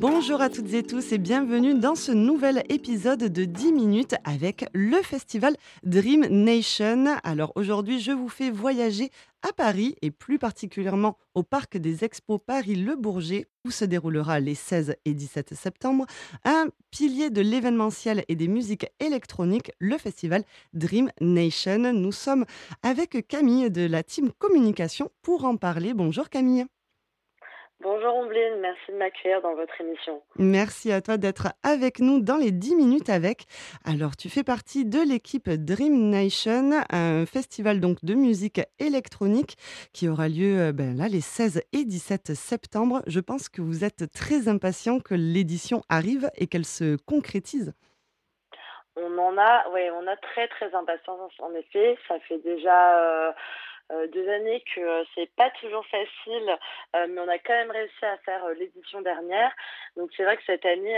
Bonjour à toutes et tous et bienvenue dans ce nouvel épisode de 10 minutes avec le festival Dream Nation. Alors aujourd'hui, je vous fais voyager à Paris et plus particulièrement au parc des Expos Paris-Le Bourget où se déroulera les 16 et 17 septembre un pilier de l'événementiel et des musiques électroniques, le festival Dream Nation. Nous sommes avec Camille de la team communication pour en parler. Bonjour Camille. Bonjour Ombline, merci de m'accueillir dans votre émission. Merci à toi d'être avec nous dans les 10 minutes avec. Alors, tu fais partie de l'équipe Dream Nation, un festival donc de musique électronique qui aura lieu euh, ben, là les 16 et 17 septembre. Je pense que vous êtes très impatient que l'édition arrive et qu'elle se concrétise. On en a, oui, on a très très impatience en effet. Ça fait déjà euh, euh, deux années que euh, c'est pas toujours facile, euh, mais on a quand même réussi à faire l'édition dernière. Donc c'est vrai que cette année,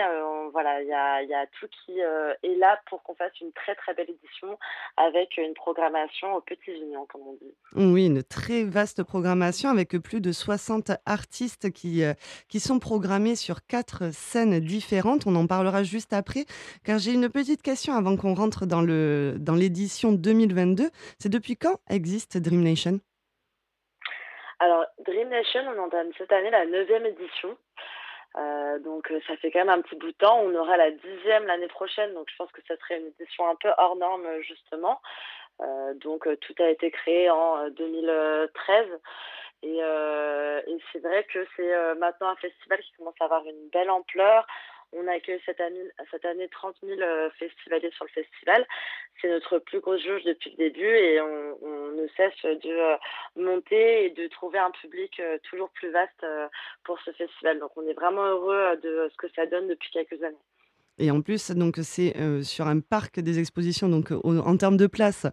voilà, il y a, tout qui est là pour qu'on fasse une très très belle édition avec une programmation aux petits unions, comme on dit. Oui, une très vaste programmation avec plus de 60 artistes qui, qui sont programmés sur quatre scènes différentes. On en parlera juste après, car j'ai une petite question avant qu'on rentre dans l'édition dans 2022. C'est depuis quand existe Dream Nation? Alors, Dream Nation, on entame cette année la neuvième édition. Euh, donc euh, ça fait quand même un petit bout de temps. On aura la dixième l'année prochaine, donc je pense que ça serait une édition un peu hors norme justement. Euh, donc tout a été créé en 2013 et, et c'est vrai que c'est maintenant un festival qui commence à avoir une belle ampleur. On accueille cette année, cette année 30 000 euh, festivaliers sur le festival. C'est notre plus grosse jauge depuis le début et on, ne cesse de euh, monter et de trouver un public euh, toujours plus vaste pour ce festival. Donc on est vraiment heureux de ce que ça donne depuis quelques années. Et en plus, donc c'est sur un parc des expositions, donc en termes de place,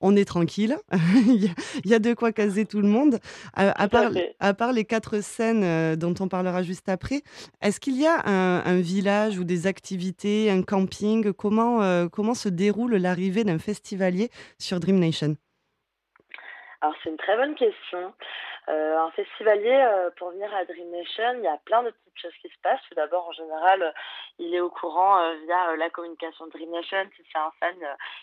on est tranquille. il, y a, de quoi caser tout le monde. Euh, à, part, les quatre scènes euh, dont on parlera juste après, est-ce qu'il y a un, village ou des activités, un camping? Comment, euh, comment se déroule l'arrivée d'un festivalier sur Dream Nation? Alors c'est une très bonne question. Euh, un festivalier, euh, pour venir à Dream Nation, il y a plein de petites choses qui se passent. Tout d'abord, en général, il est au courant euh, via la communication de Dream Nation. Si c'est un fan,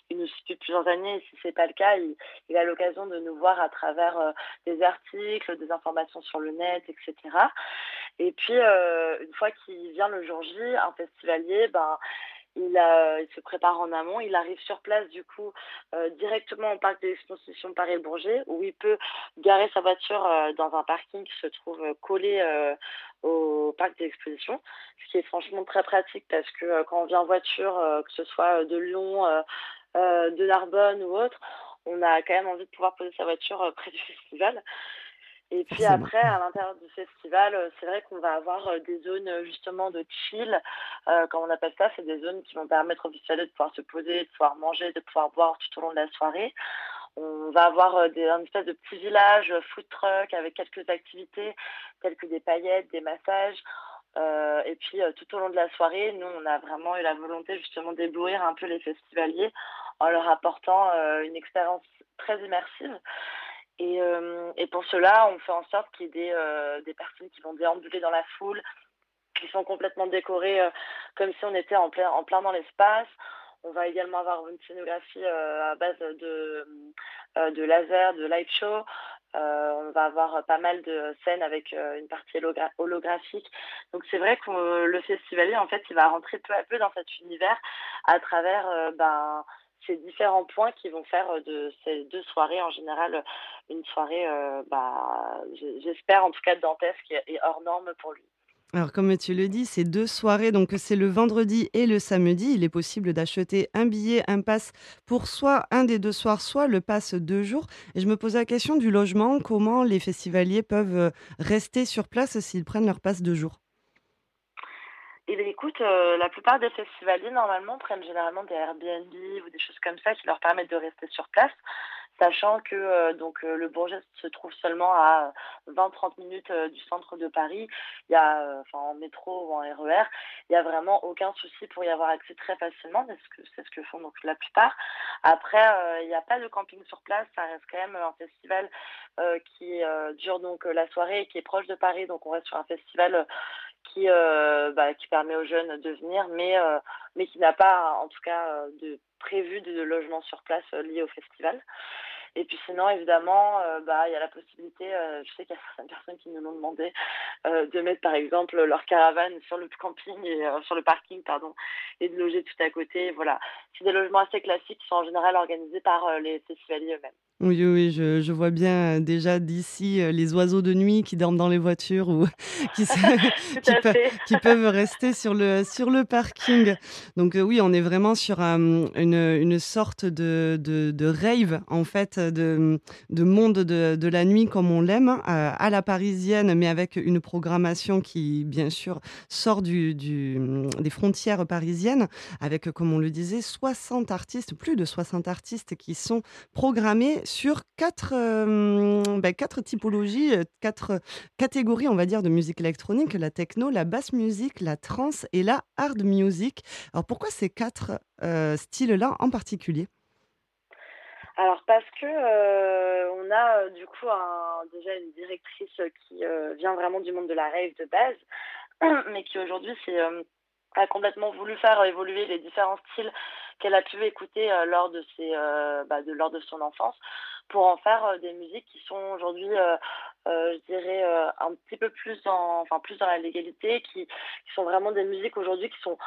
il nous suit depuis plusieurs années. Et si c'est pas le cas, il, a l'occasion de nous voir à travers des articles, des informations sur le net, etc. Et puis, une fois qu'il vient le jour J, un festivalier, ben il, se prépare en amont, il arrive sur place du coup euh, directement au parc d'exposition Paris-Bourget où il peut garer sa voiture euh, dans un parking qui se trouve euh, collé au parc d'exposition, ce qui est franchement très pratique parce que quand on vient en voiture, que ce soit de Lyon, de Narbonne ou autre, on a quand même envie de pouvoir poser sa voiture près du festival. Et puis après, à l'intérieur du festival, euh, c'est vrai qu'on va avoir euh, des zones euh, justement de chill, euh, comme on appelle ça, c'est des zones qui vont permettre aux festivaliers de pouvoir se poser, de pouvoir manger, de pouvoir boire tout au long de la soirée. On va avoir des, un espèce de petit village food truck avec quelques activités telles que des paillettes, des massages. Euh, et puis tout au long de la soirée, nous, on a vraiment eu la volonté justement d'éblouir un peu les festivaliers en leur apportant une expérience très immersive. Et, euh, et, pour cela, on fait en sorte qu'il y ait des, euh, personnes qui vont déambuler dans la foule, qui sont complètement décorées euh, comme si on était en plein, dans l'espace. On va également avoir une scénographie à base de, de laser, de light show. on va avoir pas mal de scènes avec une partie holographique. Donc c'est vrai que le festivalier, en fait, il va rentrer peu à peu dans cet univers à travers ben, ces différents points qui vont faire euh, de ces deux soirées en général euh, une soirée, euh, bah, j'espère en tout cas dantesque et hors norme pour lui. Alors, comme tu le dis, c'est deux soirées, donc c'est le vendredi et le samedi. Il est possible d'acheter un billet, un pass pour soit un des deux soirs, soit le pass deux jours. Et je me pose la question du logement, comment les festivaliers peuvent rester sur place s'ils prennent leur passe deux jours? Eh bien, écoute, euh, la plupart des festivaliers, normalement, prennent généralement des Airbnb ou des choses comme ça qui leur permettent de rester sur place, sachant que euh, donc euh, le Bourget se trouve seulement à 20-30 minutes du centre de Paris. Il y a, en métro ou en RER, il n'y a vraiment aucun souci pour y avoir accès très facilement, c'est ce que, c'est ce que font donc la plupart. Après, il n'y a pas de camping sur place, ça reste quand même un festival qui dure donc la soirée et qui est proche de Paris, donc on reste sur un festival qui, bah, qui permet aux jeunes de venir, mais, mais qui n'a pas, en tout cas, de prévu de logement sur place lié au festival. Et puis sinon, évidemment, euh, bah, il y a la possibilité, euh, je sais qu'il y a certaines personnes qui nous ont demandé euh, de mettre par exemple leur caravane sur le camping et sur le parking, pardon, et de loger tout à côté. Voilà, c'est des logements assez classiques qui sont en général organisés par les festivaliers eux-mêmes. Oui, oui, je, je vois bien déjà d'ici les oiseaux de nuit qui dorment dans les voitures ou qui, qui, peuvent rester sur le, sur le parking. Donc oui, on est vraiment sur une, une sorte de, de, de, rave en fait de, de monde de, de, la nuit comme on l'aime, euh, à la parisienne, mais avec une programmation qui, bien sûr, sort du, du, des frontières parisiennes, avec, comme on le disait, 60 artistes, plus de 60 artistes qui sont programmés sur quatre, euh, ben, typologies, quatre catégories, on va dire, de musique électronique, la techno, la basse musique, la trance et la hard music. Alors pourquoi ces quatre euh, styles-là en particulier? Alors parce que euh, on a euh, du coup déjà une directrice qui euh, vient vraiment du monde de la rave de base, mais qui aujourd'hui a complètement voulu faire évoluer les différents styles qu'elle a pu écouter lors de ses bah, de lors de son enfance pour en faire des musiques qui sont aujourd'hui je dirais un petit peu plus dans enfin plus dans la légalité qui, qui sont vraiment des musiques aujourd'hui qui sont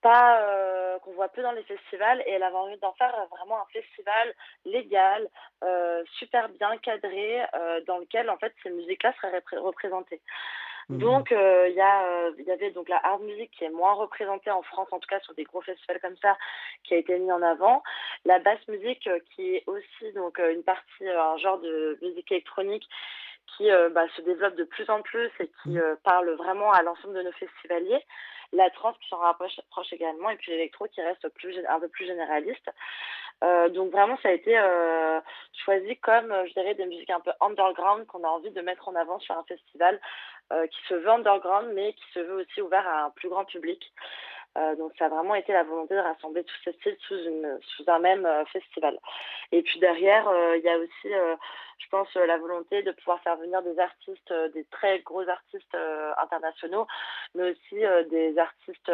pas euh, qu'on voit peu dans les festivals et elle avait envie d'en faire vraiment un festival légal euh, super bien cadré euh, dans lequel en fait ces musiques là seraient représentées. Donc il y a il y avait donc la hard music qui est moins représentée en France en tout cas sur des gros festivals comme ça qui a été mis en avant la basse musique qui est aussi donc une partie un genre de musique électronique qui bah, se développe de plus en plus et qui mmh. parle vraiment à l'ensemble de nos festivaliers la trance qui s'en rapproche, également, et puis l'électro qui reste plus, un peu plus généraliste. Euh, donc vraiment, ça a été euh, choisi comme, je dirais, des musiques un peu underground qu'on a envie de mettre en avant sur un festival euh, qui se veut underground, mais qui se veut aussi ouvert à un plus grand public. Euh, donc ça a vraiment été la volonté de rassembler tous ces styles sous, une, sous un même euh, festival. Et puis derrière, euh, il y a aussi, je pense, la volonté de pouvoir faire venir des artistes, des très gros artistes internationaux, mais aussi des artistes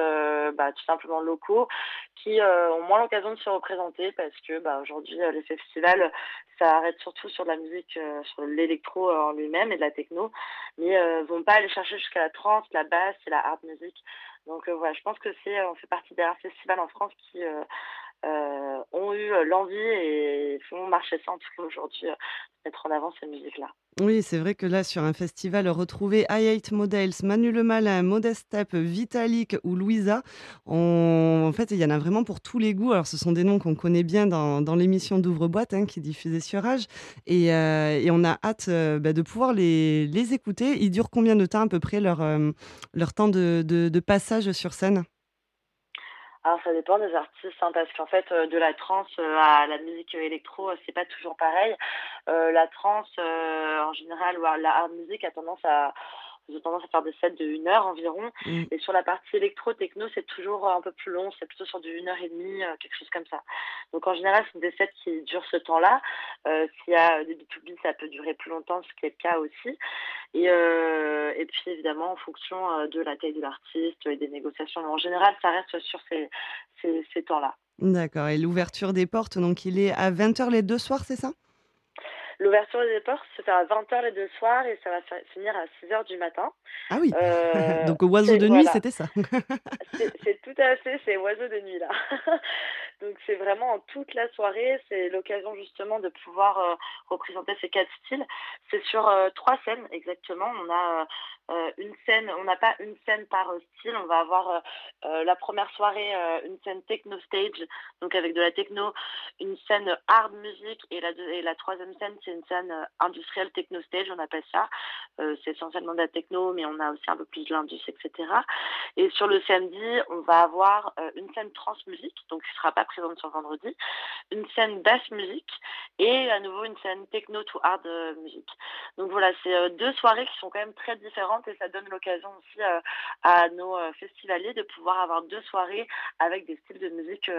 bah, tout simplement locaux qui ont moins l'occasion de se représenter parce que bah, aujourd'hui, les festivals, ça arrête surtout sur la musique, sur l'électro en lui-même et de la techno, mais vont pas aller chercher jusqu'à la trance, la basse et la hard music. Donc voilà, je pense que c'est, on fait partie des rares festivals en France qui euh, ont eu l'envie et font marcher ça en tout aujourd'hui, mettre en avant ces musiques-là. Oui, c'est vrai que là, sur un festival, retrouver I Models, Manu Le Malin, Modest Step, Vitalik ou Louisa, en fait, il y en a vraiment pour tous les goûts. Alors, ce sont des noms qu'on connaît bien dans, l'émission d'Ouvre-Boîte hein, qui est diffusée sur Age. Et, euh, on a hâte euh, bah, de pouvoir les, écouter. Ils durent combien de temps à peu près leur, euh, leur temps de passage sur scène? Alors ça dépend des artistes, hein, parce qu'en fait, euh, de la trance euh, à la musique électro, euh, c'est pas toujours pareil. la trance, en général, ou la hard music a tendance à j'ai tendance à faire des sets de 1 heure environ. Mm. Et sur la partie électro-techno, c'est toujours un peu plus long, c'est plutôt sur du 1 heure et demie, euh, quelque chose comme ça. Donc en général, c'est des sets qui durent ce temps-là. Euh, S'il y a des B2B, ça peut durer plus longtemps, ce qui est le cas aussi. Et, euh, et puis évidemment, en fonction de la taille de l'artiste et des négociations. Mais en général, ça reste sur ces, ces, ces temps-là. D'accord. Et l'ouverture des portes, donc il est à 20h les deux soirs, c'est ça? L'ouverture des portes se fait à 20h les deux soirs et ça va finir à 6h du matin. Ah oui euh, Donc oiseau de nuit, c'était ça C'est tout à fait, c'est oiseau de nuit là. Donc c'est vraiment toute la soirée, c'est l'occasion justement de pouvoir euh, représenter ces quatre styles. C'est sur euh, trois scènes exactement. On a euh, une scène, on n'a pas une scène par style. On va avoir la première soirée une scène techno stage, donc avec de la techno, une scène hard music et la, et la troisième scène c'est une scène industrielle techno stage, on appelle ça. c'est essentiellement de la techno, mais on a aussi un peu plus de l'indus, etc. Et sur le samedi, on va avoir une scène trans musique, donc ce sera pas présente sur vendredi, une scène basse musique et à nouveau une scène techno to hard euh, musique. Donc voilà, c'est euh, deux soirées qui sont quand même très différentes et ça donne l'occasion aussi euh, à nos festivaliers de pouvoir avoir deux soirées avec des styles de musique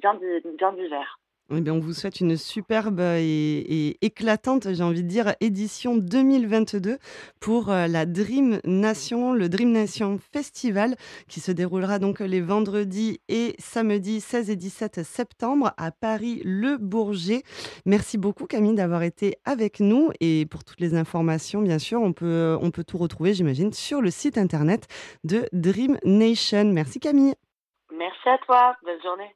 bien, bien divers. Eh bien, on vous souhaite une superbe et, éclatante, j'ai envie de dire, édition 2022 pour euh, la Dream Nation, le Dream Nation Festival qui se déroulera donc les vendredis et samedis 16 et 17 septembre à Paris Le Bourget. Merci beaucoup Camille d'avoir été avec nous et pour toutes les informations, bien sûr, on peut, on peut tout retrouver, j'imagine, sur le site internet de Dream Nation. Merci Camille. Merci à toi, bonne journée.